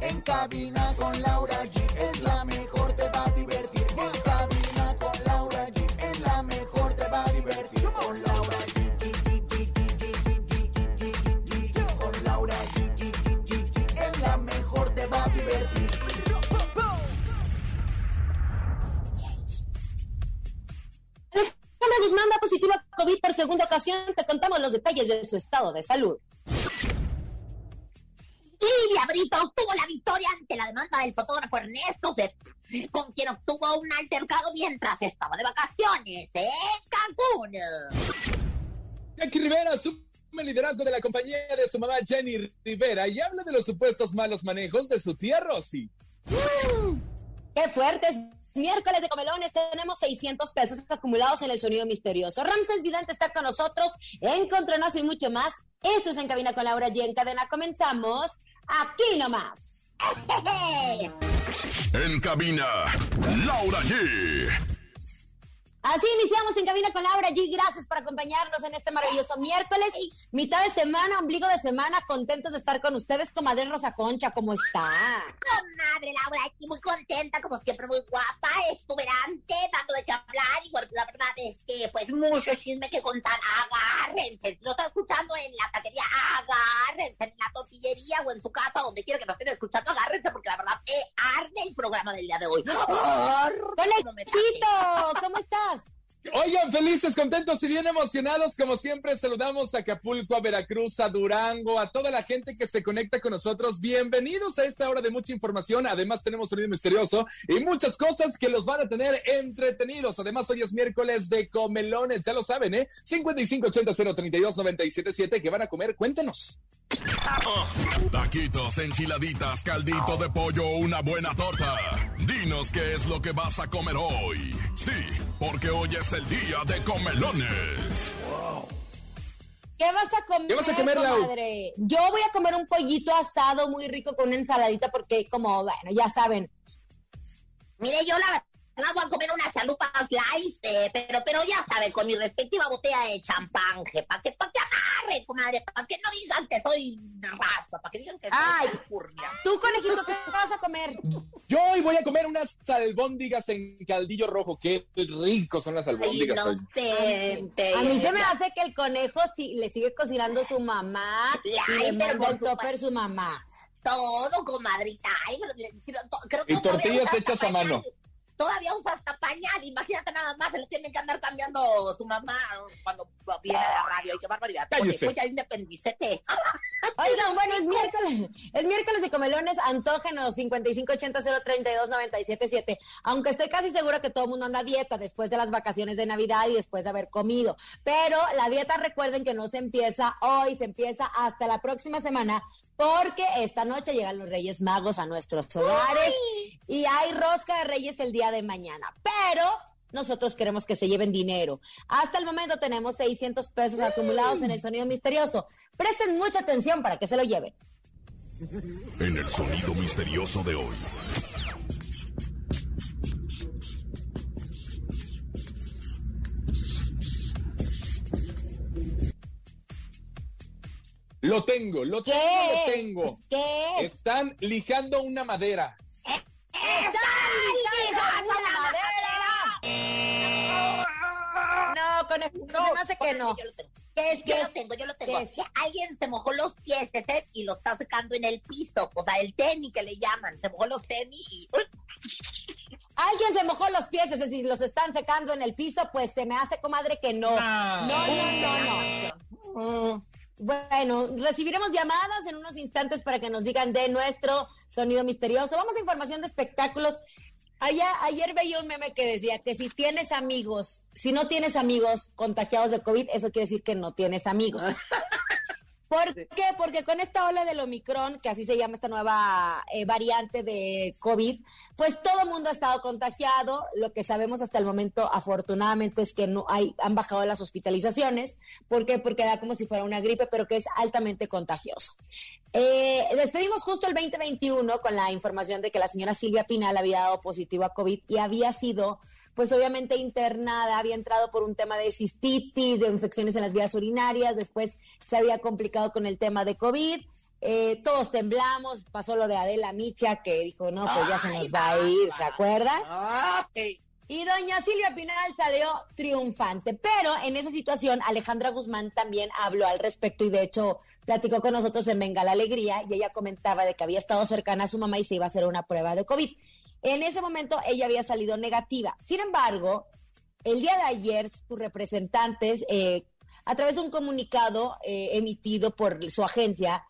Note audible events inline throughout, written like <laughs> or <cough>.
En cabina con Laura G es la mejor, te va a divertir. En cabina con Laura G es la mejor, te va a divertir. Con Laura G. Con Laura G. Es la mejor, te va a divertir. Guzmán da positiva COVID por segunda ocasión. Te contamos los detalles de su estado de salud. Lidia Brito obtuvo la victoria ante la demanda del fotógrafo Ernesto Zep, con quien obtuvo un altercado mientras estaba de vacaciones en Cancún. Jackie Rivera asume el liderazgo de la compañía de su mamá Jenny Rivera y habla de los supuestos malos manejos de su tía Rosy. ¡Qué fuertes! Miércoles de comelones tenemos 600 pesos acumulados en el sonido misterioso. Ramses Vidante está con nosotros, Encontronazo y mucho más. Esto es En Cabina con Laura G. En cadena comenzamos aquí nomás. <laughs> En cabina, Laura G. Así iniciamos en Cabina con Laura G. Gracias por acompañarnos en este maravilloso miércoles. Mitad de semana, ombligo de semana, contentos de estar con ustedes. Comadre Rosa Concha, ¿cómo está? Comadre Laura, aquí muy contenta, como siempre muy guapa, exuberante, dando de qué hablar. Y bueno, la verdad es que, pues, mucho chisme que contar. Agárrense. Si lo están escuchando en la taquería, agárrense. En la tortillería o en su casa, donde quiera que nos estén escuchando, agárrense, porque la verdad, eh, arde el programa del día de hoy. Me Conejito, ¿cómo estás? Oigan, felices, contentos y bien emocionados. Como siempre, saludamos a Acapulco, a Veracruz, a Durango, a toda la gente que se conecta con nosotros. Bienvenidos a esta hora de mucha información. Además, tenemos sonido misterioso y muchas cosas que los van a tener entretenidos. Además, hoy es miércoles de comelones, ya lo saben, ¿eh? 5580-032-977, que van a comer? Cuéntenos. Taquitos, enchiladitas, caldito de pollo, una buena torta. Dinos qué es lo que vas a comer hoy. Sí, porque hoy es el día de comelones. ¿Qué vas a comer, ¿Qué vas a comer, Lau? comadre? Yo voy a comer un pollito asado muy rico con una ensaladita porque, como, bueno, ya saben, Mire, yo la verdad voy a comer unas chalupas slice, eh, pero, pero ya saben, con mi respectiva botella de champán, para que, pa' que agarre, comadre, para que no digan que soy raspa, para que digan que soy Ay. furria. tú, conejito, ¿qué vas a comer? Yo hoy voy a comer unas albóndigas en caldillo rojo. Qué ricos son las Ay, albóndigas hoy. inocente. A mí se me hace que el conejo sí, le sigue cocinando su mamá y Ay, le pero manda el topper su mamá. Todo, comadrita. Ay, pero le- creo, que Y tortillas hechas a mano. pañal. Todavía usa hasta pañal, imagínate nada más, se lo tienen que andar cambiando su mamá cuando viene a la radio. Ay, qué barbaridad. Cállese. Oye, ya independicete. <laughs> Oigan, bueno, es miércoles, es miércoles de comelones, antógenos 5580-032-977. Aunque estoy casi seguro que todo el mundo anda a dieta después de las vacaciones de Navidad y después de haber comido. Pero la dieta, recuerden que no se empieza hoy, se empieza hasta la próxima semana, porque esta noche llegan los Reyes Magos a nuestros hogares y hay rosca de Reyes el día de mañana. Pero nosotros queremos que se lleven dinero. Hasta el momento tenemos 600 pesos acumulados en el sonido misterioso. Presten mucha atención para que se lo lleven. En el sonido misterioso de hoy. Lo tengo, lo ¿Qué tengo, lo tengo. ¿Qué es? Están lijando una madera. ¡Están una madera! No, conejo, no, se me hace que no. Yo lo tengo. ¿Qué es? Yo ¿Qué lo es? tengo, yo lo ¿Qué tengo. es? Alguien se mojó los pies ese, y lo está secando en el piso. O sea, el tenis que le llaman. Se mojó los tenis y. Alguien se mojó los pies, es decir, los están secando en el piso, pues se me hace, comadre, que no. Ah. No, no, no, no. Bueno, recibiremos llamadas en unos instantes para que nos digan de nuestro sonido misterioso. Vamos a información de espectáculos. Allá, ayer veía un meme que decía que si tienes amigos, si no tienes amigos contagiados de COVID, eso quiere decir que no tienes amigos. <laughs> ¿Por qué? Porque con esta ola del Omicron, que así se llama esta nueva eh, variante de COVID, pues todo el mundo ha estado contagiado. Lo que sabemos hasta el momento, afortunadamente, es que no hay, han bajado las hospitalizaciones. ¿Por qué? Porque da como si fuera una gripe, pero que es altamente contagioso. Eh, despedimos justo el 2021 con la información de que la señora Silvia Pinal había dado positivo a COVID y había sido, pues obviamente internada, había entrado por un tema de cistitis, de infecciones en las vías urinarias, después se había complicado con el tema de COVID. Eh, todos temblamos, pasó lo de Adela Micha que dijo, no, pues ya se nos va a ir, ¿se acuerdan? Y doña Silvia Pinal salió triunfante, pero en esa situación Alejandra Guzmán también habló al respecto y de hecho platicó con nosotros en Venga la Alegría y ella comentaba de que había estado cercana a su mamá y se iba a hacer una prueba de COVID. En ese momento ella había salido negativa. Sin embargo, el día de ayer sus representantes, eh, a través de un comunicado eh, emitido por su agencia,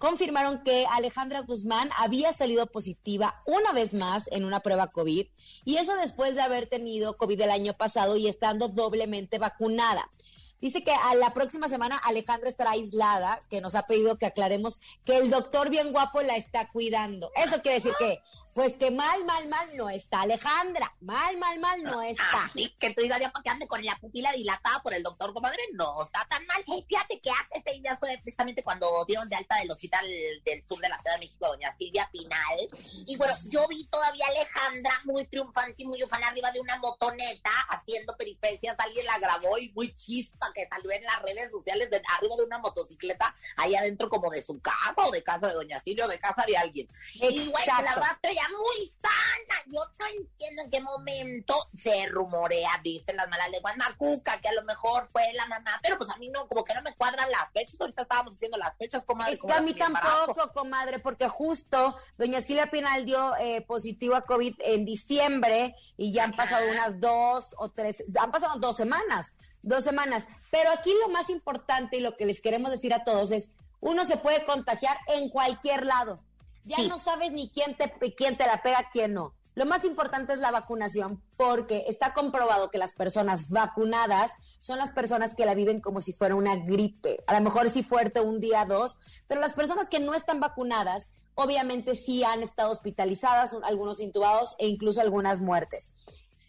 confirmaron que Alejandra Guzmán había salido positiva una vez más en una prueba COVID y eso después de haber tenido COVID el año pasado y estando doblemente vacunada. Dice que a la próxima semana Alejandra estará aislada, que nos ha pedido que aclaremos que el doctor bien guapo la está cuidando. Eso quiere decir que pues que mal, mal, mal no está Alejandra. Mal, mal, mal no está. Sí, que tú digas ya para que ande con la pupila dilatada por el doctor, comadre, no está tan mal. fíjate que hace seis días fue precisamente cuando dieron de alta del hospital del sur de la Ciudad de México, doña Silvia Pinal. Y bueno, yo vi todavía a Alejandra muy triunfante y muy ufana arriba de una motoneta haciendo peripecias. Alguien la grabó y muy chispa que salió en las redes sociales de, arriba de una motocicleta ahí adentro como de su casa o de casa de doña Silvia o de casa de alguien. Y bueno, la verdad estoy muy sana. Yo no entiendo en qué momento se rumorea, dicen las malas lenguas, Macuca, que a lo mejor fue la mamá, pero pues a mí no, como que no me cuadran las fechas. Ahorita estábamos haciendo las fechas, comadre. Es que a mí tampoco, comadre, porque justo doña Silvia Pinal dio eh, positivo a COVID en diciembre y ya han pasado unas dos o tres, han pasado dos semanas, dos semanas. Pero aquí lo más importante y lo que les queremos decir a todos es, uno se puede contagiar en cualquier lado ya no sabes ni quién te, quién te la pega, quién no. Lo más importante es la vacunación porque está comprobado que las personas vacunadas son las personas que la viven como si fuera una gripe. A lo mejor sí fuerte un día, dos, pero las personas que no están vacunadas obviamente sí han estado hospitalizadas, algunos intubados e incluso algunas muertes.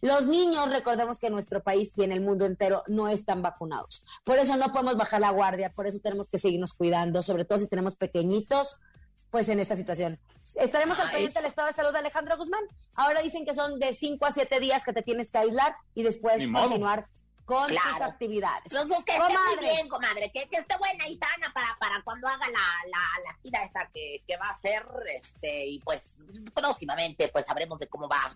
Los niños, recordemos que en nuestro país y en el mundo entero no están vacunados. Por eso no podemos bajar la guardia, por eso tenemos que seguirnos cuidando, sobre todo si tenemos pequeñitos pues en esta situación. Estaremos al pendiente del estado de salud de Alejandro Guzmán. Ahora dicen que son de 5 a 7 días que te tienes que aislar y después continuar con sus actividades. Pues, que esté muy bien, comadre, que, esté buena y sana para, para cuando haga la, la, la gira esa que, que, va a hacer, este, y pues próximamente pues sabremos de cómo va.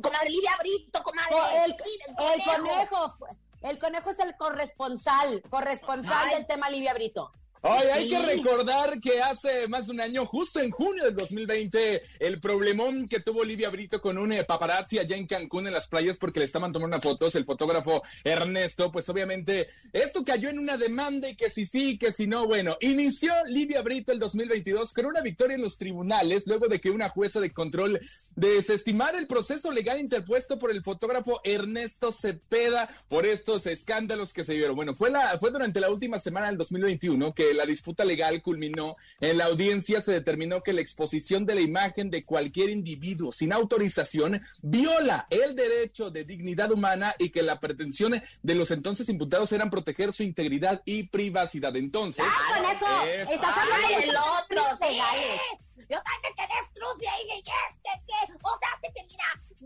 comadre Lidia Brito, comadre. el, el, conejo. el conejo es el corresponsal, corresponsal del tema Livia Brito. Ay, hay que recordar que hace más de un año, justo en junio del 2020, el problemón que tuvo Olivia Brito con un eh, paparazzi allá en Cancún en las playas porque le estaban tomando unas fotos, el fotógrafo Ernesto, pues obviamente esto cayó en una demanda y que si sí, que si no, bueno, inició Livia Brito el 2022 con una victoria en los tribunales luego de que una jueza de control desestimara el proceso legal interpuesto por el fotógrafo Ernesto Cepeda por estos escándalos que se dieron. Bueno, fue la fue durante la última semana del 2021 que la disputa legal culminó, en la audiencia se determinó que la exposición de la imagen de cualquier individuo sin autorización viola el derecho de dignidad humana y que la pretensión de los entonces imputados eran proteger su integridad y privacidad. Entonces, ¡Ay, ¡Estás hablando del otro! Yo también quedé estruzia y dije, ¿qué? ¿Qué? O sea, hace que mira,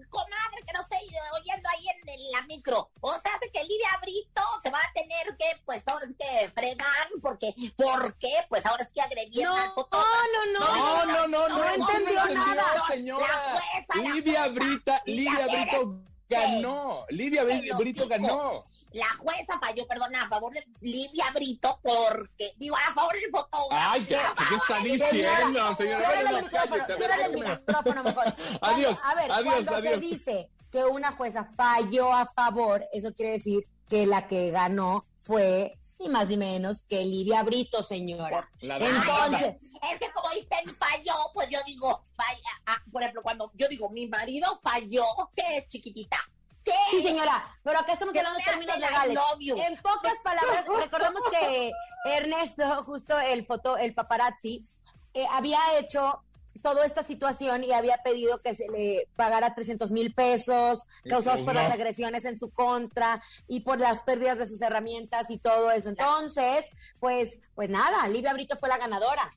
comadre, que no estoy oyendo ahí en, la micro. O sea, hace que Livia Brito se va a tener que, pues ahora es que fregar, porque, ¿por qué? Pues ahora es que agredieron no, al fotógrafo. No, no, no, no, no, no, no, entendió nada. señora. Livia Brita, Livia Brito ganó. Livia Brito ganó la jueza falló, perdona, a favor de Livia Brito porque, digo, a favor del fotógrafo. Ay, ¿qué, ¿qué está diciendo, señora? el micrófono, el micrófono mejor. <laughs> Adiós, A ver, adiós, cuando se dice que una jueza falló a favor, eso quiere decir que la que ganó fue ni más ni menos que Livia Brito, señora. Entonces, es que como dicen falló, pues yo digo, falla, ah, por ejemplo, cuando yo digo mi marido falló, que es chiquitita, Sí, señora, pero acá estamos hablando de términos legales. En pocas <laughs> palabras, recordemos que Ernesto, justo el foto, el paparazzi, eh, había hecho toda esta situación y había pedido que se le pagara 300 mil pesos causados por las agresiones en su contra y por las pérdidas de sus herramientas y todo eso. Entonces, pues, pues nada, Livia Brito fue la ganadora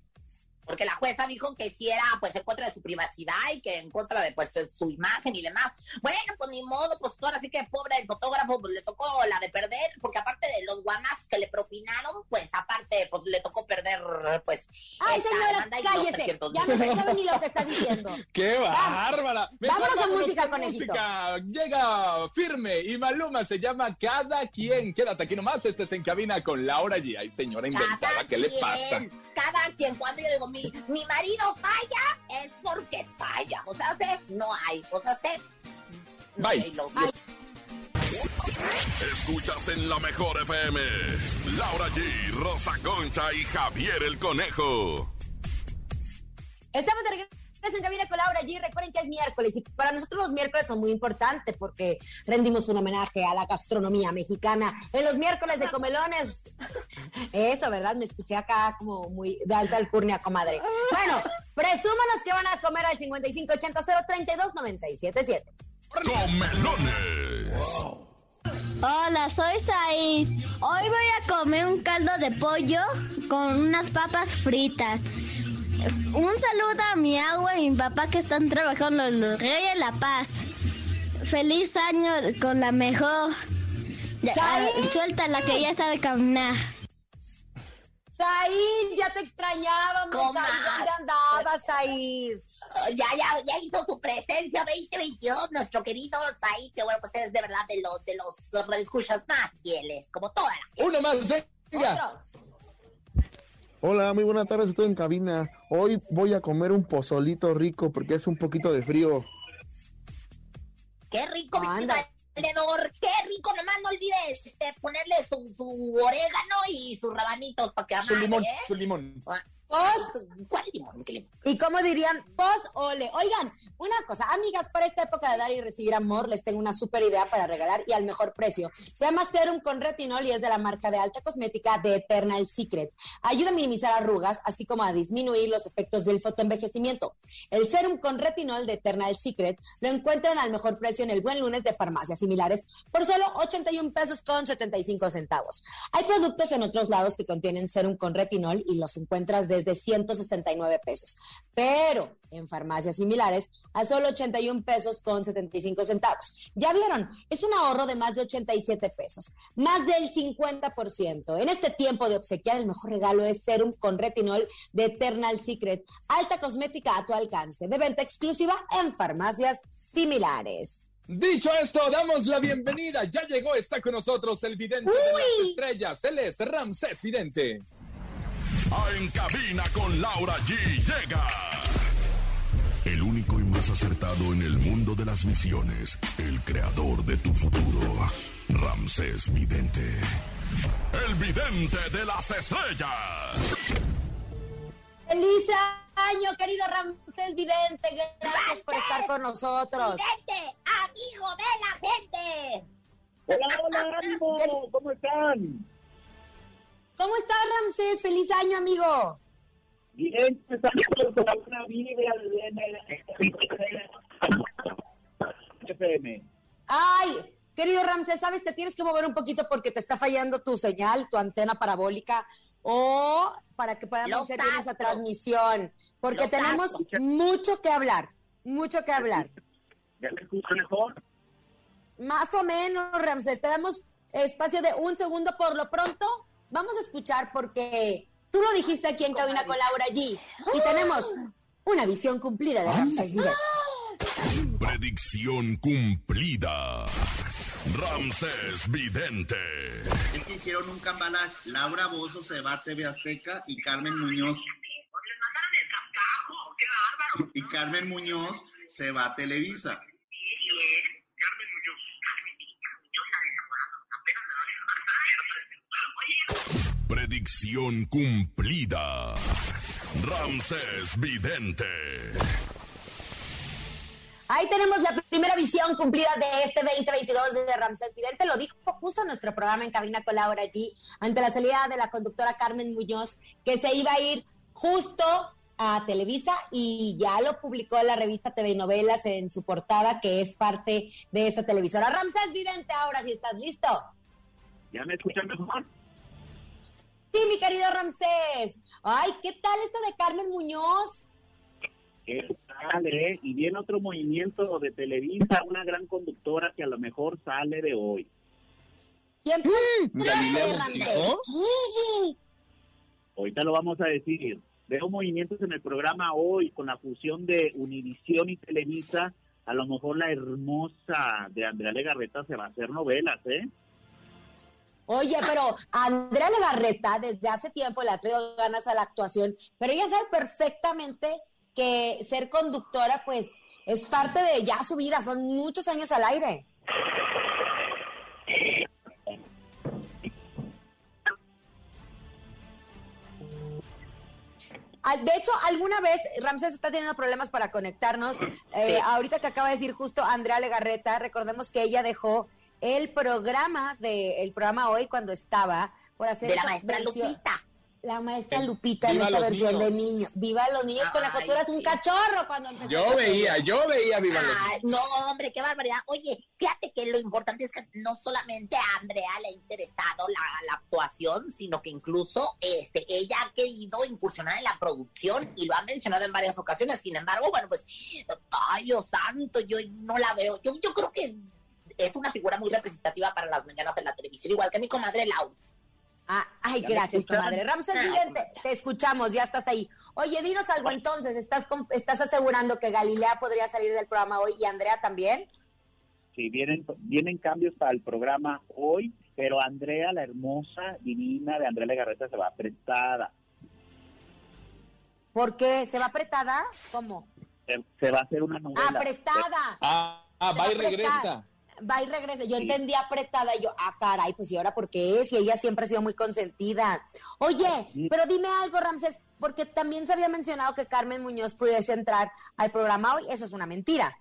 porque la jueza dijo que si era pues en contra de su privacidad y que en contra de pues su imagen y demás. Bueno, pues ni modo, pues ahora sí que pobre el fotógrafo pues le tocó la de perder, porque aparte de los guamas que le propinaron, pues aparte pues le tocó perder pues Ay, señora, cállese, ya no sabe ni lo que está diciendo. <laughs> ¡Qué bárbara! Vámonos a música, con música. Llega firme y Maluma se llama Cada Quien. Quédate aquí nomás, este es En Cabina con Laura G. Ay, señora inventada, ¿qué le pasa? Cada quien, cuando yo digo mi, mi marido falla, es porque falla. O sea, no hay. O sea, Bye. Escuchas en la mejor FM. Laura G, Rosa Concha y Javier el Conejo. Estamos de regreso en Cabina con Laura G. Recuerden que es miércoles y para nosotros los miércoles son muy importantes porque rendimos un homenaje a la gastronomía mexicana. En los miércoles de comelones. <laughs> Eso, ¿verdad? Me escuché acá como muy de alta alcurnia, comadre. Bueno, presúmanos que van a comer al 5580 032 977. Comelones. Hola, soy Said. Hoy voy a comer un caldo de pollo con unas papas fritas. Un saludo a mi agua y mi papá que están trabajando en los Reyes La Paz. Feliz año con la mejor. Ah, suelta la que ya sabe caminar. Said, ya te extrañábamos. ¿Dónde andabas, Said? Ya, ya, ya hizo su presencia 2022, nuestro querido Said, que bueno, pues es de verdad de los, de los redescuchas más fieles, como toda la Uno más, venga. Hola, muy buenas tardes, estoy en cabina. Hoy voy a comer un pozolito rico porque es un poquito de frío. ¡Qué rico, mi vendedor! ¡Qué rico! Nomás no olvides este, ponerle su, su, orégano y sus rabanitos para que amare, Su limón, ¿eh? su limón. ¿Cuál limón? Y como dirían, pos ole. Oigan, una cosa, amigas, para esta época de dar y recibir amor, les tengo una súper idea para regalar y al mejor precio. Se llama Serum con Retinol y es de la marca de alta cosmética de Eternal Secret. Ayuda a minimizar arrugas, así como a disminuir los efectos del fotoenvejecimiento. El Serum con Retinol de Eternal Secret lo encuentran al mejor precio en el Buen Lunes de farmacias similares por solo 81 pesos con 75 centavos. Hay productos en otros lados que contienen Serum con Retinol y los encuentras desde de 169 pesos, pero en farmacias similares a solo 81 pesos con 75 centavos. Ya vieron, es un ahorro de más de 87 pesos, más del 50%. En este tiempo de obsequiar, el mejor regalo es Serum con retinol de Eternal Secret, alta cosmética a tu alcance, de venta exclusiva en farmacias similares. Dicho esto, damos la bienvenida. Ya llegó, está con nosotros el vidente de las estrellas. Él es Ramsés Vidente. En cabina con Laura G. Llega. El único y más acertado en el mundo de las misiones. El creador de tu futuro. Ramsés Vidente. El vidente de las estrellas. ¡Feliz año, querido Ramsés Vidente! Gracias por estar con nosotros. Vidente, amigo de la gente. Hola, hola, ánimo. ¿Cómo están? ¿Cómo estás, Ramsés? ¡Feliz año, amigo! Bien, pues con una vida FM. Ay, querido Ramsés, ¿sabes? Te tienes que mover un poquito porque te está fallando tu señal, tu antena parabólica, o para que podamos hacer bien esa transmisión, porque tenemos mucho que hablar, mucho que hablar. ¿Ya me escucho mejor? Más o menos, Ramsés, te damos espacio de un segundo por lo pronto vamos a escuchar porque tú lo dijiste aquí en Cabina con Laura G. Y tenemos una visión cumplida de Ramses Vidente. Predicción cumplida. Ramses Vidente. Es que hicieron un cambalache. Laura Bozo se va a TV Azteca y Carmen Muñoz. Y Carmen Muñoz se va a Televisa. Predicción cumplida. Ramses Vidente. Ahí tenemos la primera visión cumplida de este 2022 de Ramsés Vidente. Lo dijo justo en nuestro programa en Cabina con Laura allí, ante la salida de la conductora Carmen Muñoz, que se iba a ir justo a Televisa y ya lo publicó la revista TV Novelas en su portada, que es parte de esa televisora. Ramsés Vidente, ahora sí estás listo. ¿Ya me escuchan mejor? Querido Ramsés. Ay, ¿qué tal esto de Carmen Muñoz? ¿Qué tal, eh? Y viene otro movimiento de Televisa, una gran conductora que a lo mejor sale de hoy. ¿Quién puede ser, Montijo. Ramsés? Ahorita lo vamos a decir. Veo movimientos en el programa hoy con la fusión de Univisión y Televisa. A lo mejor la hermosa de Andrea Legarreta se va a hacer novelas, ¿eh? Oye, pero Andrea Legarreta desde hace tiempo le ha traído ganas a la actuación, pero ella sabe perfectamente que ser conductora, pues, es parte de ya su vida, son muchos años al aire. De hecho, alguna vez Ramsés está teniendo problemas para conectarnos. Eh, Ahorita que acaba de decir justo Andrea Legarreta, recordemos que ella dejó el programa de el programa hoy cuando estaba por hacer De la maestra versión- Lupita. La maestra Lupita en esta versión de niños. niño. Viva los niños con la Ay, costura, es un sí. cachorro cuando empezó. Yo veía, yo veía Viva los Ay, no, hombre, qué barbaridad. Oye, fíjate que lo importante es que no solamente a Andrea le ha interesado la, la actuación, sino que incluso este, ella ha querido incursionar en la producción y lo ha mencionado en varias ocasiones. Sin embargo, bueno, pues, ay, Dios santo, yo no la veo. Yo, yo creo que es una figura muy representativa para las mañanas de la televisión, igual que mi comadre Lau. Ah, ay, ¿Ya me gracias, comadre. Ramsés Ah, Vidente, te escuchamos, ya estás ahí. Oye, dinos algo entonces, ¿estás, con- ¿estás asegurando que Galilea podría salir del programa hoy y Andrea también? Sí, vienen, vienen cambios para el programa hoy, pero Andrea, la hermosa, divina de Andrea Legarreta, se va prestada. ¿Por qué? ¿Se va apretada? ¿Cómo? Se, se va a hacer una novela. Ah, prestada. Ah, ah, va y regresa. Va y regresa. Yo Sí. entendí apretada y yo, ah, caray, pues y ahora por qué es? Y ella siempre ha sido muy consentida. Oye, Sí. pero dime algo, Ramsés, porque también se había mencionado que Carmen Muñoz pudiese entrar al programa hoy. Eso es una mentira.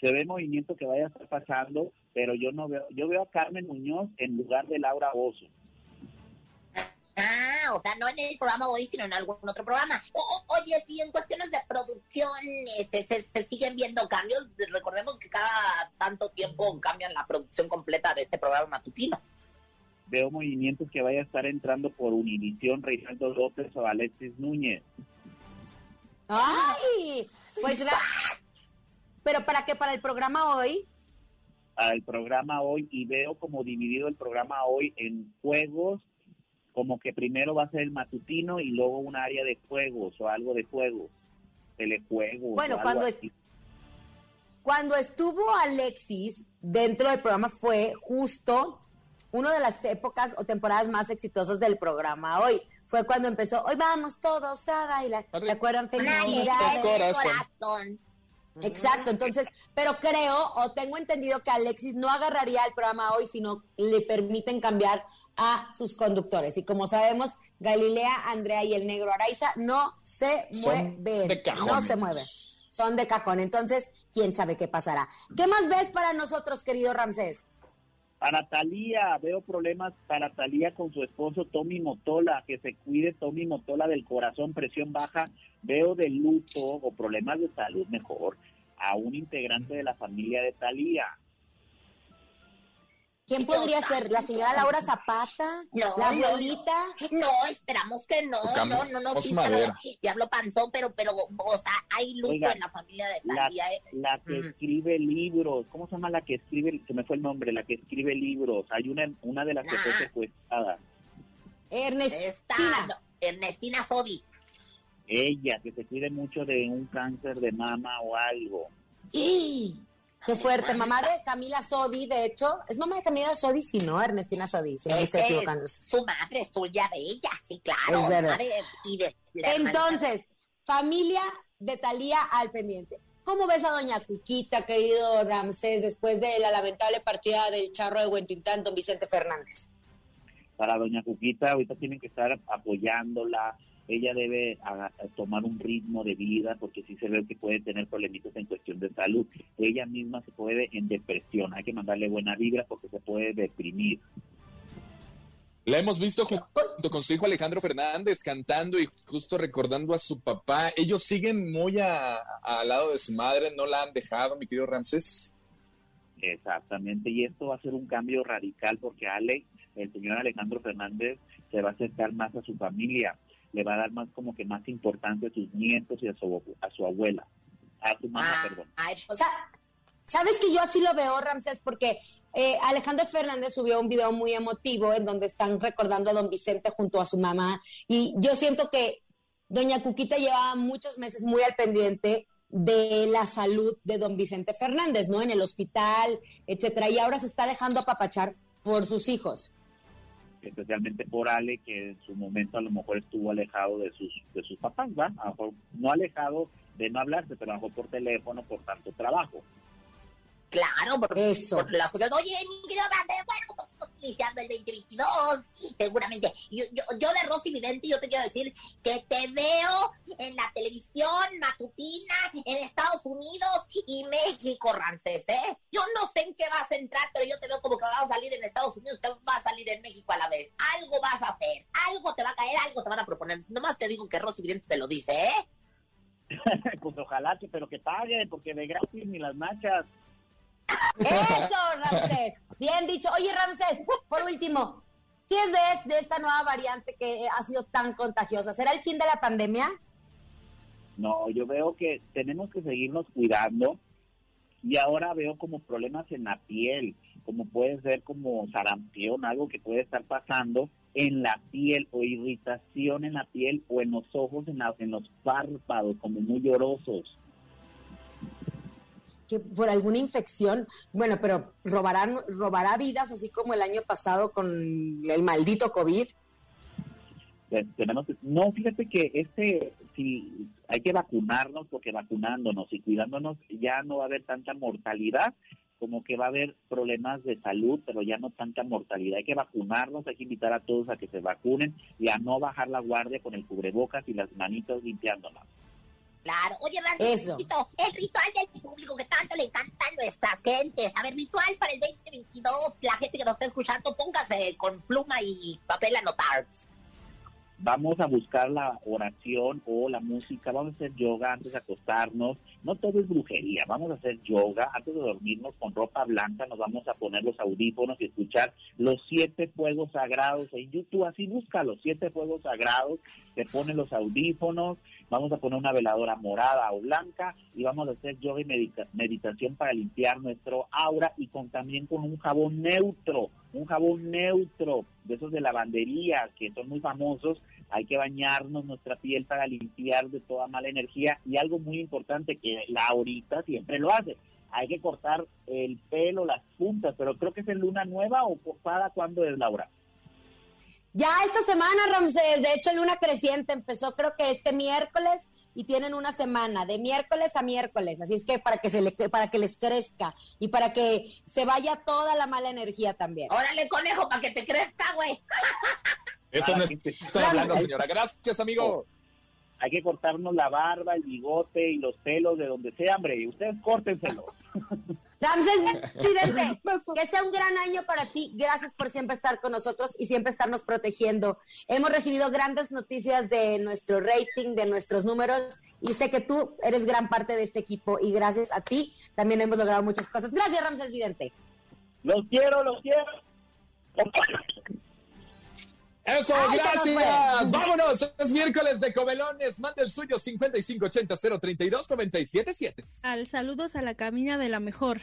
se ve movimiento que vaya a estar pasando, pero yo no veo, yo veo a Carmen Muñoz en lugar de Laura Bozo. Ah, o sea, no en el programa hoy, sino en algún otro programa. O- o- oye, si en cuestiones de producción este, se, se siguen viendo cambios, recordemos que cada tanto tiempo cambian la producción completa de este programa matutino. Veo movimientos que vaya a estar entrando por Univisión, Reinaldo López o Alexis Núñez. ¡Ay! Pues, Ra- pero para qué? Para el programa hoy. al programa hoy y veo como dividido el programa hoy en juegos, como que primero va a ser el matutino y luego un área de juegos o algo de juegos, telejuegos. Bueno, o algo cuando así. Cuando estuvo Alexis dentro del programa fue justo una de las épocas o temporadas más exitosas del programa hoy. Fue cuando empezó, hoy vamos todos a bailar. ¿Se acuerdan? De corazón. corazón. Exacto, entonces, pero creo o tengo entendido que Alexis no agarraría el programa hoy, sino le permiten cambiar a sus conductores. Y como sabemos, Galilea, Andrea y el negro Araiza no se Son mueven. de cajón. No se mueven. Son de cajón. Entonces, quién sabe qué pasará. ¿Qué más ves para nosotros, querido Ramsés? Para Talía, veo problemas para Talía con su esposo Tommy Motola, que se cuide Tommy Motola del corazón, presión baja. Veo de luto o problemas de salud mejor a un integrante de la familia de Talía. ¿Quién podría ser? ¿La señora Laura Zapata? No, ¿La no, abuelita? No, esperamos que no, no, no, no, sí, pero Diablo Panzón, pero, pero, o sea, hay luto Oiga, en la familia de La, Talía. eh. la que Ujú. escribe libros, ¿cómo se llama la que escribe? Se me fue el nombre, la que escribe libros. Hay una, una de las que fue Ah. secuestrada. Ernestina. No, Ernestina Fodi. Ella, que se cuide mucho de un cáncer de mama o algo. ¡Y! Qué fuerte, mamá de Camila Sodi, de hecho, es mamá de Camila Sodi, sí, ¿no? Ernestina Sodi, si no me estoy Ese es equivocando. Su madre, suya de ella, sí, claro. Es verdad. madre y de la hermanita. Entonces, familia de Talía al pendiente. ¿Cómo ves a doña Cuquita, querido Ramsés, después de la lamentable partida del charro de Huentintán, don Vicente Fernández? Para Doña Cuquita, ahorita tienen que estar apoyándola, ella debe tomar un ritmo de vida porque sí se ve que puede tener problemitas en cuestión de salud. Ella misma se puede en depresión, hay que mandarle buena vibra porque se puede deprimir. La hemos visto junto con su hijo Alejandro Fernández cantando y justo recordando a su papá. Ellos siguen muy al lado de su madre, no la han dejado, mi querido Ramsés. Exactamente, y esto va a ser un cambio radical porque Ale, el señor Alejandro Fernández, se va a acercar más a su familia le va a dar más como que más importancia a sus nietos y a su, a su abuela, a su mamá, ah, perdón. o sea, Sabes que yo así lo veo, Ramsés, porque eh, Alejandro Fernández subió un video muy emotivo en donde están recordando a don Vicente junto a su mamá y yo siento que doña Cuquita llevaba muchos meses muy al pendiente de la salud de don Vicente Fernández, ¿no? En el hospital, etcétera, y ahora se está dejando apapachar por sus hijos especialmente por Ale, que en su momento a lo mejor estuvo alejado de sus, de sus papás, ¿va? A lo mejor no alejado de no hablarse, pero a lo mejor por teléfono, por tanto trabajo. Claro, porque, Eso. las cosas, oye, mi estamos iniciando el 2022, seguramente. Yo, yo, yo de Rosy Vidente, yo te quiero decir que te veo en la televisión matutina en Estados Unidos y México, Rancés, ¿eh? Yo no sé en qué vas a entrar, pero yo te veo como que vas a salir en Estados Unidos, te vas a salir en México a la vez. Algo vas a hacer, algo te va a caer, algo te van a proponer. Nomás te digo que Rosy Vidente te lo dice, ¿eh? <laughs> pues ojalá que, pero que pague, porque de gratis ni las machas. Eso, Ramsés. Bien dicho. Oye, Ramsés, por último, ¿qué ves de esta nueva variante que ha sido tan contagiosa? ¿Será el fin de la pandemia? No, yo veo que tenemos que seguirnos cuidando y ahora veo como problemas en la piel, como puede ser como sarampión, algo que puede estar pasando en la piel o irritación en la piel o en los ojos, en, en los párpados, como muy llorosos que por alguna infección, bueno, pero robarán, robará vidas así como el año pasado con el maldito COVID. Tenemos, no, fíjate que este, si hay que vacunarnos, porque vacunándonos y cuidándonos ya no va a haber tanta mortalidad, como que va a haber problemas de salud, pero ya no tanta mortalidad. Hay que vacunarnos, hay que invitar a todos a que se vacunen y a no bajar la guardia con el cubrebocas y las manitos limpiándolas. Claro. Oye, Eso. el ritual del público que tanto le encantan nuestras gentes. A ver, ritual para el 2022. La gente que nos está escuchando, póngase con pluma y papel a anotar. Vamos a buscar la oración o la música. Vamos a hacer yoga antes de acostarnos. No todo es brujería. Vamos a hacer yoga antes de dormirnos con ropa blanca. Nos vamos a poner los audífonos y escuchar los siete fuegos sagrados en YouTube. Así busca los siete fuegos sagrados. Te ponen los audífonos vamos a poner una veladora morada o blanca y vamos a hacer yoga y meditación para limpiar nuestro aura y con también con un jabón neutro, un jabón neutro de esos de lavandería que son muy famosos. Hay que bañarnos nuestra piel para limpiar de toda mala energía y algo muy importante que Laurita siempre lo hace. Hay que cortar el pelo, las puntas, pero creo que es en luna nueva o cada cuando es Laura. Ya esta semana, Ramsés, de hecho, Luna Creciente empezó creo que este miércoles y tienen una semana de miércoles a miércoles, así es que para que se le para que les crezca y para que se vaya toda la mala energía también. Órale, conejo, para que te crezca, güey. Eso no estoy hablando, señora. Gracias, amigo. Hay que cortarnos la barba, el bigote y los pelos de donde sea, hombre. Y ustedes córtenselo. <laughs> Ramses, <laughs> <laughs> que sea un gran año para ti. Gracias por siempre estar con nosotros y siempre estarnos protegiendo. Hemos recibido grandes noticias de nuestro rating, de nuestros números y sé que tú eres gran parte de este equipo y gracias a ti también hemos logrado muchas cosas. Gracias, Ramses Vidente. Los quiero, los quiero. Eso, gracias. Vámonos. Es miércoles de Comelones. Manda el suyo 5580-032-977. Al saludos a la camina de la mejor.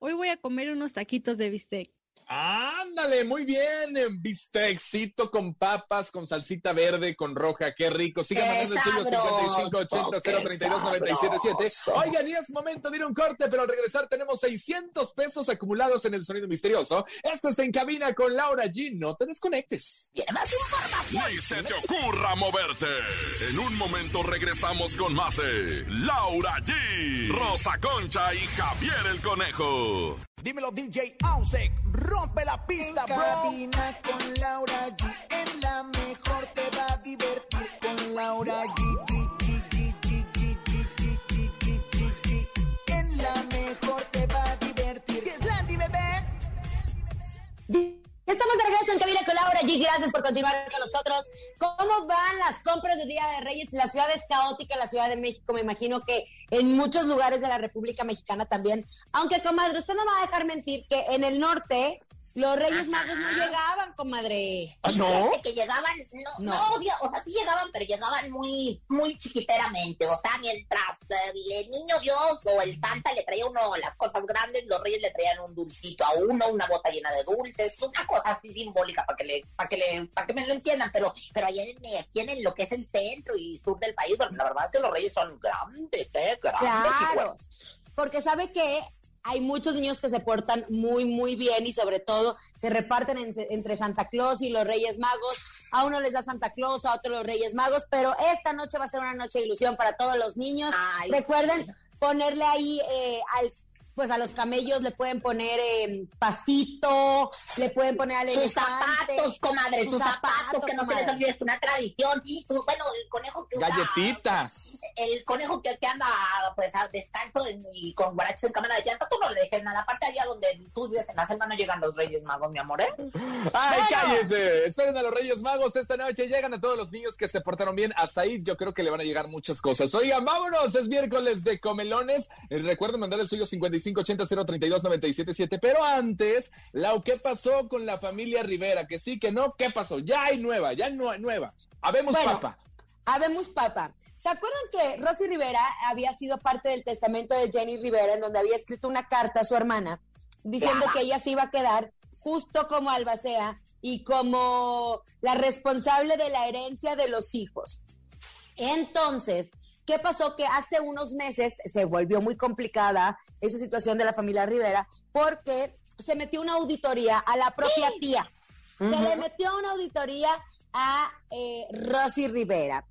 Hoy voy a comer unos taquitos de bistec. Ándale, muy bien. Bistecito con papas, con salsita verde, con roja. Qué rico. Sigan mandando el suyo 5580-032-977. Oigan, y es momento de ir un corte, pero al regresar tenemos 600 pesos acumulados en el sonido misterioso. Esto es En Cabina con Laura G. No te desconectes. Ni se te ocurra moverte. En un momento regresamos con más de Laura G, Rosa Concha y Javier el Conejo. Dímelo DJ Ausek, rompe la pista, en bro. Cabina con Laura G, en la mejor te va a divertir con Laura G. En la mejor te va a divertir. Landy, bebé. Estamos de regreso en Cabina con Laura G. Gracias por continuar con nosotros. ¿Cómo van las compras de Día de Reyes? La ciudad es caótica, la Ciudad de México. Me imagino que en muchos lugares de la República Mexicana también. Aunque, comadre, usted no va a dejar mentir que en el norte los Reyes Magos no llegaban, comadre. ¿Ah, no? Que llegaban, no, No. no, o sea, sí llegaban, pero llegaban muy, muy chiquiteramente. O sea, mientras eh, el niño Dios o el Santa le traía uno las cosas grandes, los reyes le traían un dulcito a uno, una bota llena de dulces, una cosa así simbólica para que le, para que le, para que me lo entiendan, pero, pero allá en, eh, aquí en lo que es el centro y sur del país, porque la verdad es que los reyes son grandes, eh, grandes y Claro, buenos. porque sabe que hay muchos niños que se portan muy, muy bien y sobre todo se reparten en- entre Santa Claus y los Reyes Magos. A uno les da Santa Claus, a otro los Reyes Magos, pero esta noche va a ser una noche de ilusión para todos los niños. Ay, Recuerden ponerle ahí eh, al pues a los camellos le pueden poner eh, pastito, le pueden poner al Sus zapatos, comadre, sus sus zapatos, zapatos, que no se les comadre. olvide, es una tradición. Su- bueno, el conejo que usa- Galletitas. el conejo que, que anda pues a descalzo en- y con guaraches en cámara de llanta, tú no le dejes nada. Aparte allá donde tú vives en la selva no llegan los reyes magos, mi amor, ¿eh? ¡Ay, Bueno. cállese! Esperen a los Reyes Magos esta noche. Llegan a todos los niños que se portaron bien. A Said yo creo que le van a llegar muchas cosas. Oigan, vámonos. Es miércoles de comelones. Eh, recuerden mandar el suyo 5580-032-977. Pero antes, Lau, ¿qué pasó con la familia Rivera? Que sí, que no. ¿Qué pasó? Ya hay nueva, ya no hay nueva. Habemos Bueno, papa. Habemos papa. ¿Se acuerdan que Rosy Rivera había sido parte del testamento de Jenny Rivera en donde había escrito una carta a su hermana diciendo que ella se iba a quedar justo como albacea y como la responsable de la herencia de los hijos? Entonces, ¿qué pasó? Que hace unos meses se volvió muy complicada esa situación de la familia Rivera porque se metió una auditoría a la propia tía. Se le metió una auditoría a eh, Rosy Rivera.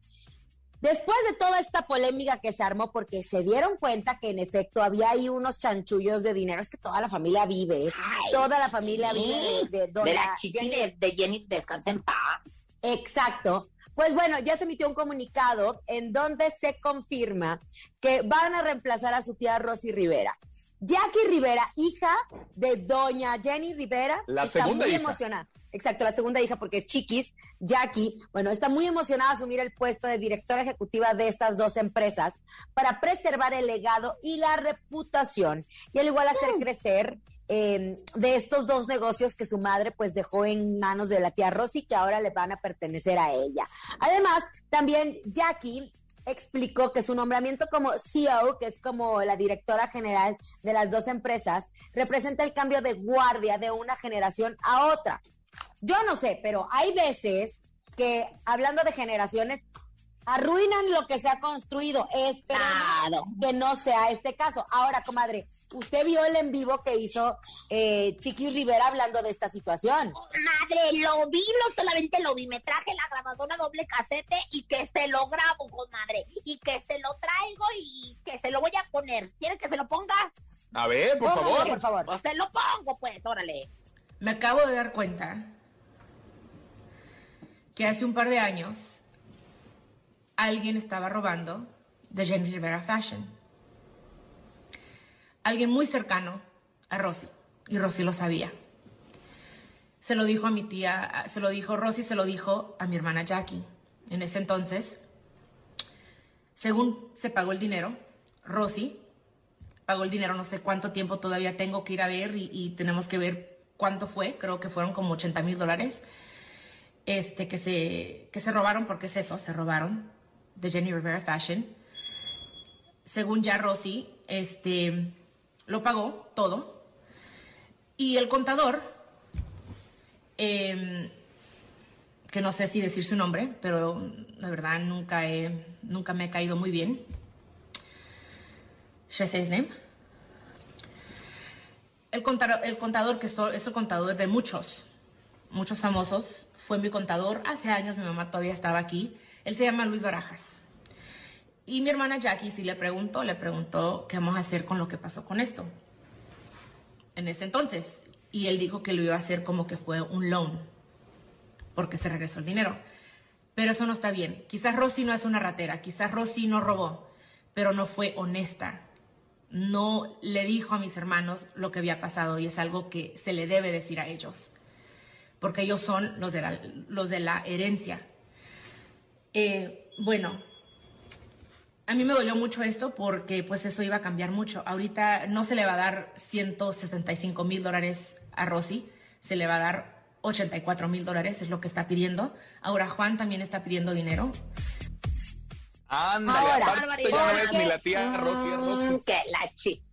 Después de toda esta polémica que se armó, porque se dieron cuenta que en efecto había ahí unos chanchullos de dinero, es que toda la familia vive, ¿eh? Ay, toda la familia vive de, de, De doña la chichi Jenny de, de Jenny, descansa en paz. Exacto. Pues bueno, ya se emitió un comunicado en donde se confirma que van a reemplazar a su tía Rosy Rivera. Jackie Rivera, hija de doña Jenny Rivera, La está segunda muy hija. emocionada. Exacto, la segunda hija porque es chiquis, Jackie. Bueno, está muy emocionada a asumir el puesto de directora ejecutiva de estas dos empresas para preservar el legado y la reputación y al igual hacer crecer eh, de estos dos negocios que su madre pues dejó en manos de la tía Rosy que ahora le van a pertenecer a ella. Además, también Jackie explicó que su nombramiento como CEO, que es como la directora general de las dos empresas, representa el cambio de guardia de una generación a otra. Yo no sé, pero hay veces que, hablando de generaciones, arruinan lo que se ha construido. Esperemos Claro. que no sea este caso. Ahora, comadre, usted vio el en vivo que hizo eh, Chiqui Rivera hablando de esta situación. Madre, lo vi, no solamente lo vi, me traje la grabadora doble casete y que se lo grabo, comadre. Y que se lo traigo y que se lo voy a poner. ¿Quieres que se lo ponga? A ver, por favor. por favor. Pues se lo pongo, pues, órale. Me acabo de dar cuenta que hace un par de años alguien estaba robando de Jenny Rivera Fashion. Alguien muy cercano a Rosy. Y Rosy lo sabía. Se lo dijo a mi tía, se lo dijo Rosy, se lo dijo a mi hermana Jackie. En ese entonces, según se pagó el dinero, Rosy pagó el dinero, no sé cuánto tiempo todavía tengo que ir a ver y, tenemos que ver cuánto fue, creo que fueron como 80 mil dólares, este, que, se, que se robaron, porque es eso, se robaron de Jenny Rivera Fashion. Según ya Rosy, este, lo pagó todo. Y el contador, em, que no sé si decir su nombre, pero la verdad nunca, he, nunca me ha caído muy bien. El contador, el contador que es el contador de muchos, muchos famosos, fue mi contador. Hace años mi mamá todavía estaba aquí. Él se llama Luis Barajas. Y mi hermana Jackie sí le preguntó, le preguntó qué vamos a hacer con lo que pasó con esto. en ese entonces. Y él dijo que lo iba a hacer como que fue un loan, porque se regresó el dinero. Pero eso no está bien. Quizás Rosy no es una ratera, quizás Rosy no robó, pero no fue honesta. No le dijo a mis hermanos lo que había pasado y es algo que se le debe decir a ellos, porque ellos son los de la, herencia. Eh, bueno, a mí me dolió mucho esto porque pues eso iba a cambiar mucho. Ahorita no se le va a dar 165 mil dólares a Rosy, se le va a dar 84 mil dólares, es lo que está pidiendo. Ahora Juan también está pidiendo dinero. Ándale, Ahora, aparte ya no es porque- ni la tía Rosy, Rosy. Que la chi.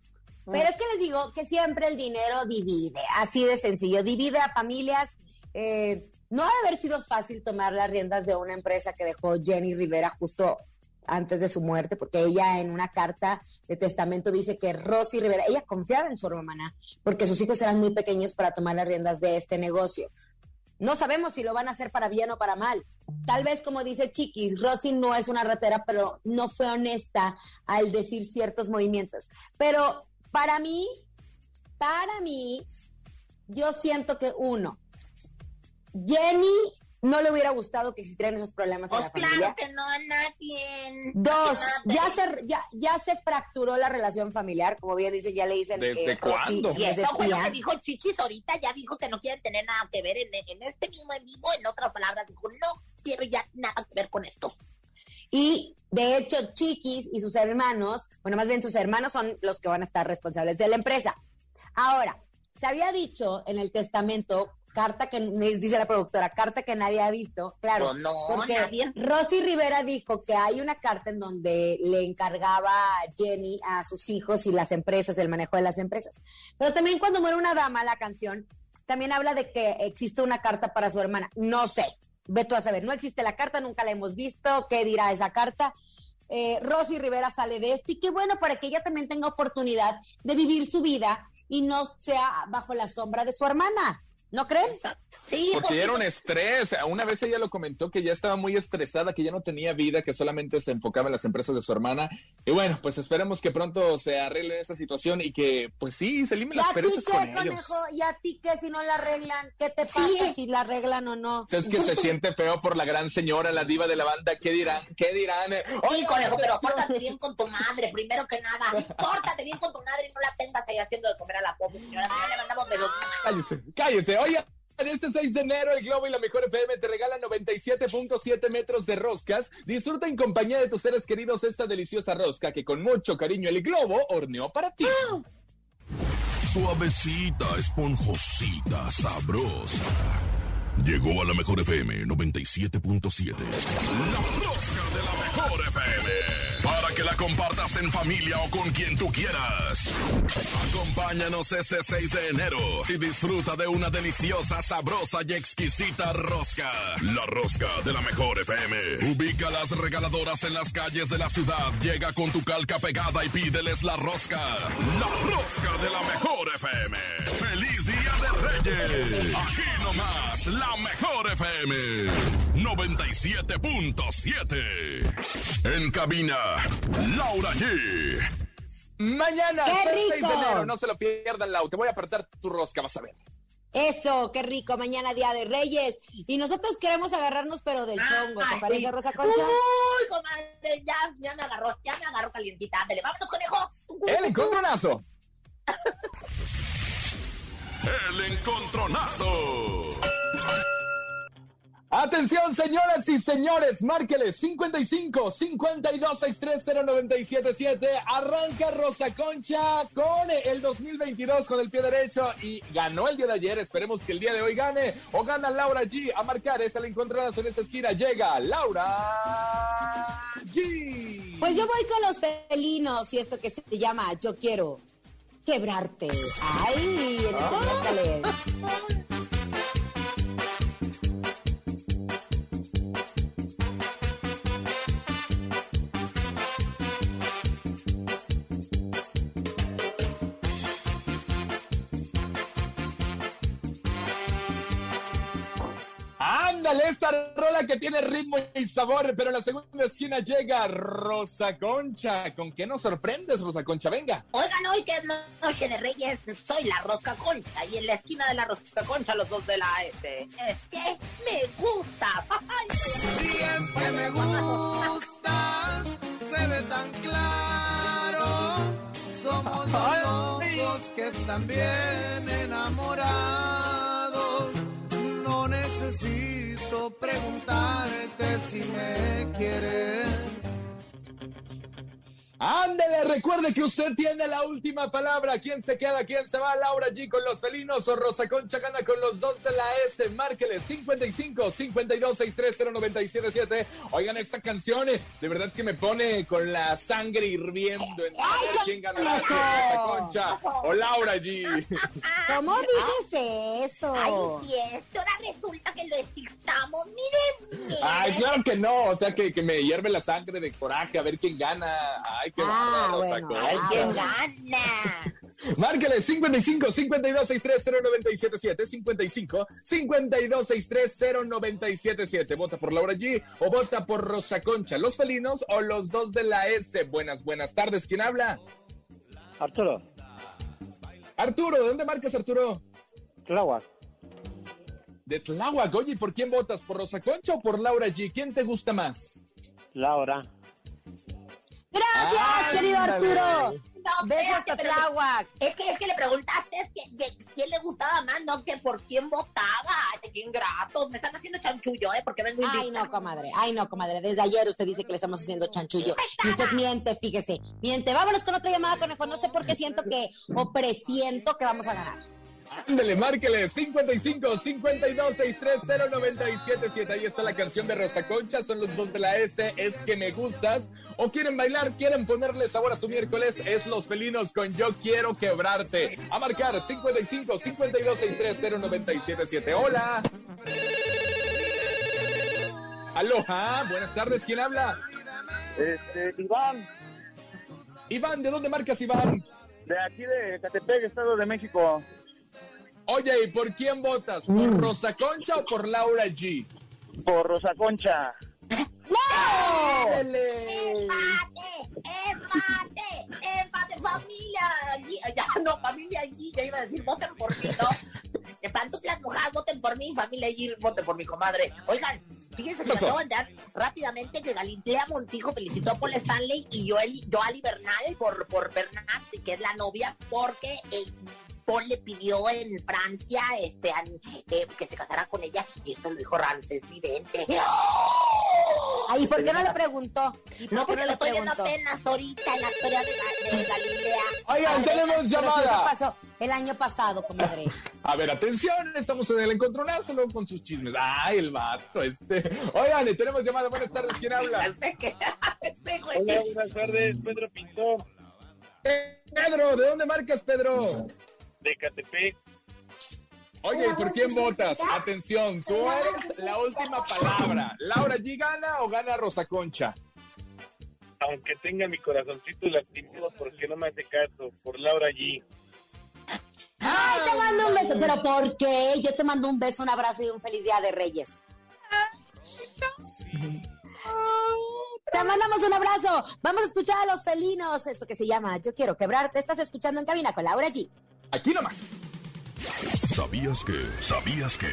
Pero es que les digo que siempre el dinero divide, así de sencillo, divide a familias. Eh, no ha de haber sido fácil tomar las riendas de una empresa que dejó Jenny Rivera justo antes de su muerte, porque ella en una carta de testamento dice que Rosy Rivera, ella confiaba en su hermana, porque sus hijos eran muy pequeños para tomar las riendas de este negocio. No sabemos si lo van a hacer para bien o para mal. Tal vez, como dice Chiquis, Rosy no es una ratera, pero no fue honesta al decir ciertos movimientos. Pero para mí, para mí, yo siento que uno, Jenny no le hubiera gustado que existieran esos problemas en Pues la familia. claro que no a nadie. Dos, ya se, ya, ya se fracturó la relación familiar, como bien dice, ya le dicen ¿Desde que Rosy cuándo? Y es eso fue lo espía. que dijo Chichis ahorita, ya dijo que no quiere tener nada que ver en, en este mismo en vivo, en otras palabras, dijo, no quiero ya nada que ver con esto. Y de hecho, Chiquis y sus hermanos, bueno, más bien sus hermanos son los que van a estar responsables de la empresa. Ahora, se había dicho en el testamento, carta que dice la productora, carta que nadie ha visto, claro, Pues no, porque nadie. Rosy Rivera dijo que hay una carta en donde le encargaba Jenny a sus hijos y las empresas, el manejo de las empresas. Pero también cuando muere una dama, la canción, también habla de que existe una carta para su hermana. No sé, ve tú a saber, no existe la carta, nunca la hemos visto, ¿qué dirá esa carta? Eh, Rosy Rivera sale de esto y qué bueno para que ella también tenga oportunidad de vivir su vida y no sea bajo la sombra de su hermana. ¿No creen? Sí, Porque ya era un estrés. Una vez ella lo comentó que ya estaba muy estresada, que ya no tenía vida, que solamente se enfocaba en las empresas de su hermana. Y bueno, pues esperemos que pronto se arregle esa situación y que, pues sí, se limen ¿Y las a ti perezas qué, con ellos. conejo? ¿Y a ti qué si no la arreglan? ¿Qué te pasa si la arreglan o no? Es que se siente feo por la gran señora, la diva de la banda. ¿Qué dirán? ¿Qué dirán? Sí, conejo, pero pórtate bien con tu madre, primero que nada. <laughs> Pórtate bien con tu madre y no la tengas ahí haciendo de comer a la pobre señora. Le mandamos besos. Cállese, cállese. Oye, en este 6 de enero, el Globo y la Mejor FM te regalan 97.7 metros de roscas. Disfruta en compañía de tus seres queridos esta deliciosa rosca que con mucho cariño el Globo horneó para ti. Suavecita, esponjosita, sabrosa. Llegó a la Mejor FM 97.7. La rosca de la Mejor FM. Que la compartas en familia o con quien tú quieras. Acompáñanos este 6 de enero y disfruta de una deliciosa, sabrosa y exquisita rosca. La rosca de la Mejor FM. Ubica las regaladoras en las calles de la ciudad. Llega con tu calca pegada y pídeles la rosca. La rosca de la Mejor FM. ¡Feliz Día de Reyes! Aquí nomás, la Mejor FM. 97.7. En cabina, Laura G. Mañana, ¡Qué 6 de enero, no se lo pierdan, Lau. Te voy a apretar tu rosca, vas a ver. Eso, qué rico, mañana Día de Reyes. Y nosotros queremos agarrarnos, pero del chongo, ¿te parece, Rosa Concha? Uy, comadre, ya, ya me agarró, ya me agarró calientita. Ándale, vámonos, conejo. El encontronazo. <laughs> El encontronazo. Atención, señoras y señores, márqueles 55 52 630 977. Arranca Rosa Concha con el 2022 con el pie derecho y ganó el día de ayer. Esperemos que el día de hoy gane o gana Laura G. A marcar es el encontronazo en esta esquina. Llega Laura G. Pues yo voy con los felinos y esto que se llama Yo quiero quebrarte. Ay, en este miércoles. Esta rola que tiene ritmo y sabor, pero en la segunda esquina llega Rosa Concha. ¿Con qué nos sorprendes, Rosa Concha? Venga. Oigan, hoy que es Noche de Reyes, soy la Rosca Concha y en la esquina de la Rosca Concha los dos de la S. Es que me gustas. Si es que me gustas, se ve tan claro. Somos dos locos que están bien enamorados. Preguntarte si me quieres. Ándele, recuerde que usted tiene la última palabra. ¿Quién se queda? ¿Quién se va? Laura G con los felinos o Rosa Concha gana con los dos de la S. Márquele 55 52 630 977. Oigan, esta canción eh, de verdad que me pone con la sangre hirviendo en quién gana la Rosa Concha o Laura G. ¿Cómo dices eso? Ay, si esto ahora resulta que lo estamos, miren. Ay, claro que no. O sea, que, que me hierve la sangre de coraje a ver quién gana. Ay, qué Ah, bueno, Rosa Ay. ¿quién gana? Márquele 55 52 630 977 55 52 630 977 Vota por Laura G o vota por Rosa Concha. ¿Los felinos o los dos de la S? Buenas, buenas tardes. ¿Quién habla? Arturo, Arturo, ¿de dónde marcas, Arturo? Tláhuac, De Tláhuac. Oye, ¿y ¿por quién votas? ¿Por Rosa Concha o por Laura G? ¿Quién te gusta más? Laura. Gracias, querido. Arturo. No, Besos hasta Tláhuac. Es que, es que le preguntaste que, que- quién le gustaba más, no que por quién votaba. Ay, qué ingratos. Me están haciendo chanchullo, ¿eh? Porque vengo Ay, invicta. no, comadre. Ay, no, comadre. Desde ayer usted dice que le estamos haciendo chanchullo. Y usted miente, fíjese. Miente. Vámonos con otra llamada, conejo. No sé por qué siento que, o presiento que vamos a ganar. Ándale, márquele 55 52 630 977 Ahí está la canción de Rosa Concha. Son los dos de la S. Es que me gustas. O quieren bailar, quieren ponerle sabor a su miércoles. Es Los Felinos con Yo Quiero Quebrarte. A marcar 55 52 630 977 Hola. Aloha. Buenas tardes. ¿Quién habla? Este, Iván, Iván, ¿de dónde marcas, Iván? de aquí de Catepec, Estado de México. Oye, ¿y por quién votas? ¿Por Rosa Concha o por Laura G? Por Rosa Concha. ¡Ándale! ¡Empate! ¡Empate, familia! Allí- Ya, no, familia allí, ya iba a decir, voten por mí, ¿no? Pantuflas mojadas, voten por mí, familia allí, voten por mi comadre. Oigan, fíjense que acabo de rápidamente que Galitea Montijo felicitó a Paul Stanley y Joel, Joali Bernal por, por Bernat, que es la novia, porque el Paul le pidió en Francia este, an- eh, que se casara con ella y esto lo dijo Ramsés Vidente. Ay, ¿por qué no le preguntó? ¿Y por No, porque no lo le estoy viendo preguntó? apenas ahorita en la historia de, de Galilea. Oigan, tenemos eso llamada. pasó el año pasado, comadre. <laughs> A ver, atención, estamos en el encontronazo luego con sus chismes. Ay, el vato, este. Oigan, tenemos llamada. Buenas tardes, ¿quién habla? Este. <laughs> Hola, buenas tardes, Pedro Pintor, Pedro, ¿de dónde marcas, Pedro? De Catepec. Oye, ¿y ¿por quién votas? Atención, tú eres la última palabra. ¿Laura G gana o gana Rosa Concha? Aunque tenga mi corazoncito lastimado porque no me hace caso, por Laura G. Ay, te mando un beso. ¿Pero por qué? Yo te mando un beso, un abrazo y un feliz día de Reyes. Te mandamos un abrazo. Vamos a escuchar a los felinos. Esto que se llama Yo quiero quebrarte. Estás escuchando en cabina con Laura G. Aquí nomás. ¿Sabías que? ¿Sabías que?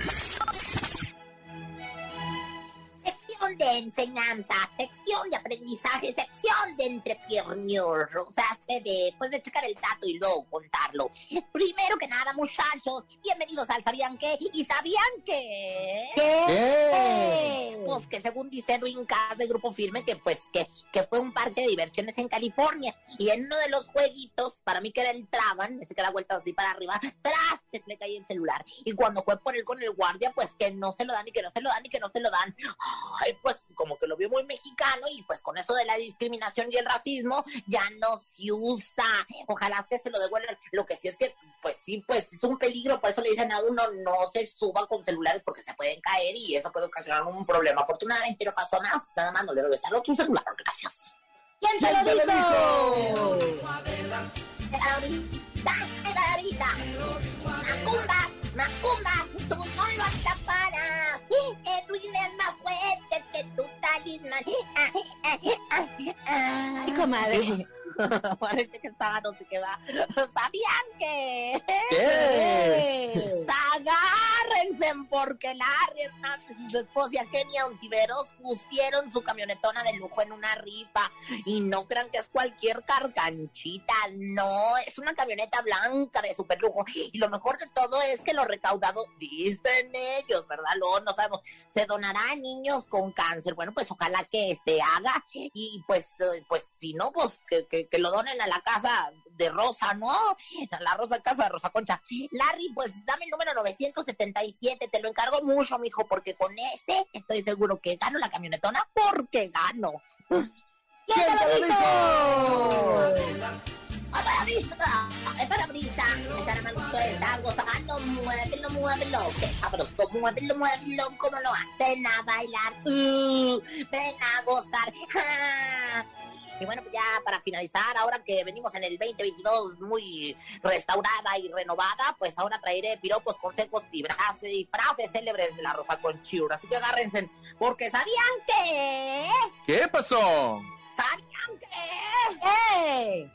Sección de enseñanza, sección de aprendizaje, sección de entrepiernior. O sea, se de, pues de checar el dato y luego contarlo. Primero que nada, muchachos, bienvenidos al ¿Sabían qué? ¿Y sabían qué? ¿Qué? Pues que según dice Edwin Cass de Grupo Firme, que pues que, que fue un parque de diversiones en California. Y en uno de los jueguitos, para mí que era el Traban, ese que da vueltas así para arriba, trastes le caí el celular. Y cuando fue por él con el guardia, pues que no se lo dan y que no se lo dan y que no se lo dan. Ay, pues como que lo vio muy mexicano y pues con eso de la discriminación y el racismo ya no se usa. Ojalá que se lo devuelvan. Lo que sí es que, pues sí, pues es un peligro, por eso le dicen a uno no se suba con celulares porque se pueden caer y eso puede ocasionar un problema. Afortunadamente no pasó más, nada más no le regresaron tu celular, gracias. ¿Quién te lo dijo? Carita, carita. Macumba, macumba, tú no lo atraparás. Eh, eh, Edwin es más fuerte que tu talismán. Eh, ah, ah, ah, Ay, comadre. <laughs> Parece que estaba no sé qué va. <laughs> ¿Sabían que? ¿Qué? <laughs> Agárrense porque Larry Hernández y su esposa Kenia Ontiveros pusieron su camionetona de lujo en una rifa. Y no crean que es cualquier carganchita, no, es una camioneta blanca de super lujo. Y lo mejor de todo es que lo recaudado, dicen ellos, ¿verdad? Luego no sabemos, se donará a niños con cáncer. Bueno, pues ojalá que se haga. Y pues, eh, pues si no, pues que, que- que lo donen a la casa de Rosa, ¿no? A la Rosa Casa de Rosa Concha. Larry, pues dame el número 977, te lo encargo mucho, mijo, porque con este estoy seguro que gano la camionetona porque gano. ¿Quién te lo dijo? ¡Es para brisa! ¡Es para manito está gozando! ¡Muévelo, muévelo! ¡Qué sabroso! ¡Muévelo, muévelo! ¿Cómo lo hacen a bailar? ¡Ven a gozar! ¡Ja! Y bueno, pues ya para finalizar, ahora que venimos en el 2022 muy restaurada y renovada, pues ahora traeré piropos, consejos y frases, y frases célebres de la Rosa Conchura. Así que agárrense, porque ¿sabían que? ¿Qué pasó? ¿Sabían que?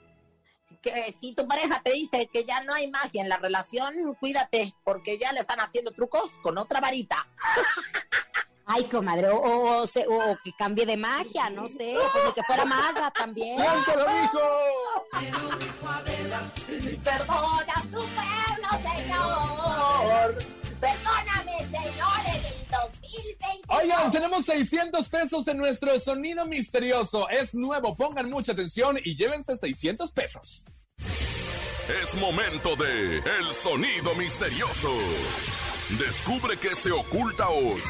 Que si tu pareja te dice que ya no hay magia en la relación, cuídate, porque ya le están haciendo trucos con otra varita. <laughs> Ay, comadre, o, o- o se- o que cambie de magia, no sé, pues ni que fuera maga también. ¿Quién te lo dijo? Perdona tu pueblo, señor. Perdóname, señor, en el 2020. Oigan, tenemos 600 pesos en nuestro sonido misterioso. Es nuevo, pongan mucha atención y llévense 600 pesos. Es momento de El Sonido Misterioso. Descubre qué se oculta hoy.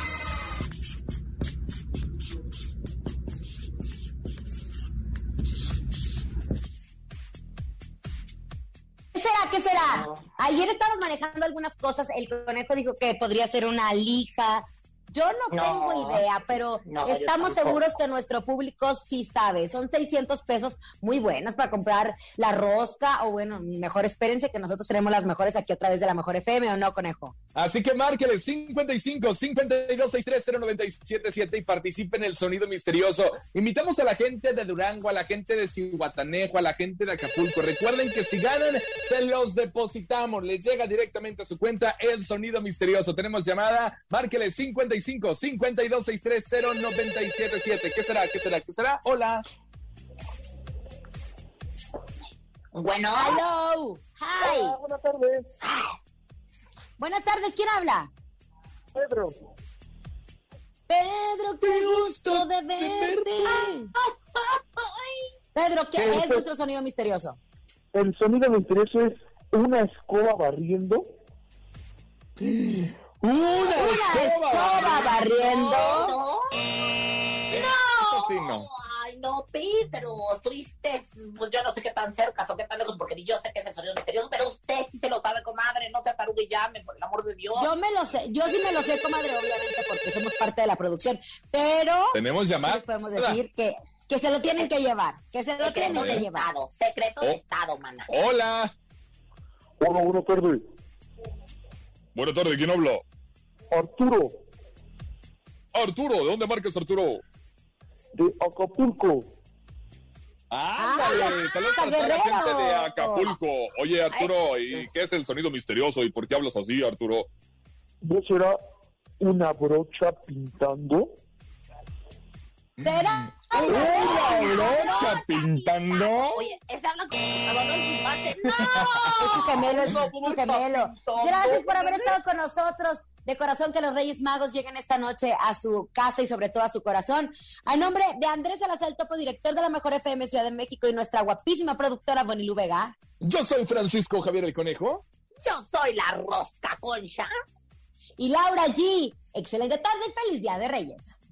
Ayer estábamos manejando algunas cosas. El conejo dijo que podría ser una lija. Yo no, No. tengo idea, pero No, estamos seguros que nuestro público sí sabe. Son 600 pesos muy buenos para comprar la rosca o bueno, mejor espérense que nosotros tenemos las mejores aquí a través de la mejor FM o no, conejo. Así que márquele 55 52 63 0977 y participe en el sonido misterioso. Invitamos a la gente de Durango, a la gente de Cihuatanejo, a la gente de Acapulco. Recuerden que si ganan, se los depositamos. Les llega directamente a su cuenta el sonido misterioso. Tenemos llamada, márquele 55 52 63 0977. ¿Qué será? ¿Qué será? ¿Qué será? Hola. Bueno. Hello. Hi. buenas tardes. Buenas tardes, ¿quién habla? Pedro. Pedro, qué gusto de verte. Pedro, ¿qué ¿Qué es es? nuestro sonido misterioso? El sonido misterioso es una escoba barriendo. ¡Una, Una escoba barriendo. No. Eso sí, no. Ay, no, Pedro, tristes, pues yo no sé qué tan cerca o qué tan lejos, porque ni yo sé qué es el sonido misterioso, pero usted sí se lo sabe, comadre, no se tarugue y llame, por el amor de Dios. Yo me lo sé, yo sí me lo sé, comadre, obviamente, porque somos parte de la producción, pero ¿Tenemos sí llamada? les podemos decir que, que se lo tienen que llevar, que se lo tienen que de llevar. Estado, secreto de Oh. Estado, mana. Hola. Hola, buenas tardes. Buenas tardes, ¿quién habla? Arturo, Arturo, ¿de dónde marcas Arturo? de Acapulco. Ándale, Ah, saludos a toda la gente de Acapulco. Oye, Arturo, ¿y qué es el sonido misterioso y por qué hablas así, Arturo? ¿No será una brocha pintando? ¿Será? ¡Una brocha pintando! Oye, habla como Salvador Infante. ¡No! Es su gemelo, es su gemelo. Gracias por haber estado con nosotros. De corazón que los Reyes Magos lleguen esta noche a su casa y sobre todo a su corazón. A nombre de Andrés Salazar, topo director de la Mejor FM Ciudad de México y nuestra guapísima productora Bonilú Vega. Yo soy Francisco Javier el Conejo. Yo soy la rosca concha. Y Laura G. Excelente tarde y feliz Día de Reyes.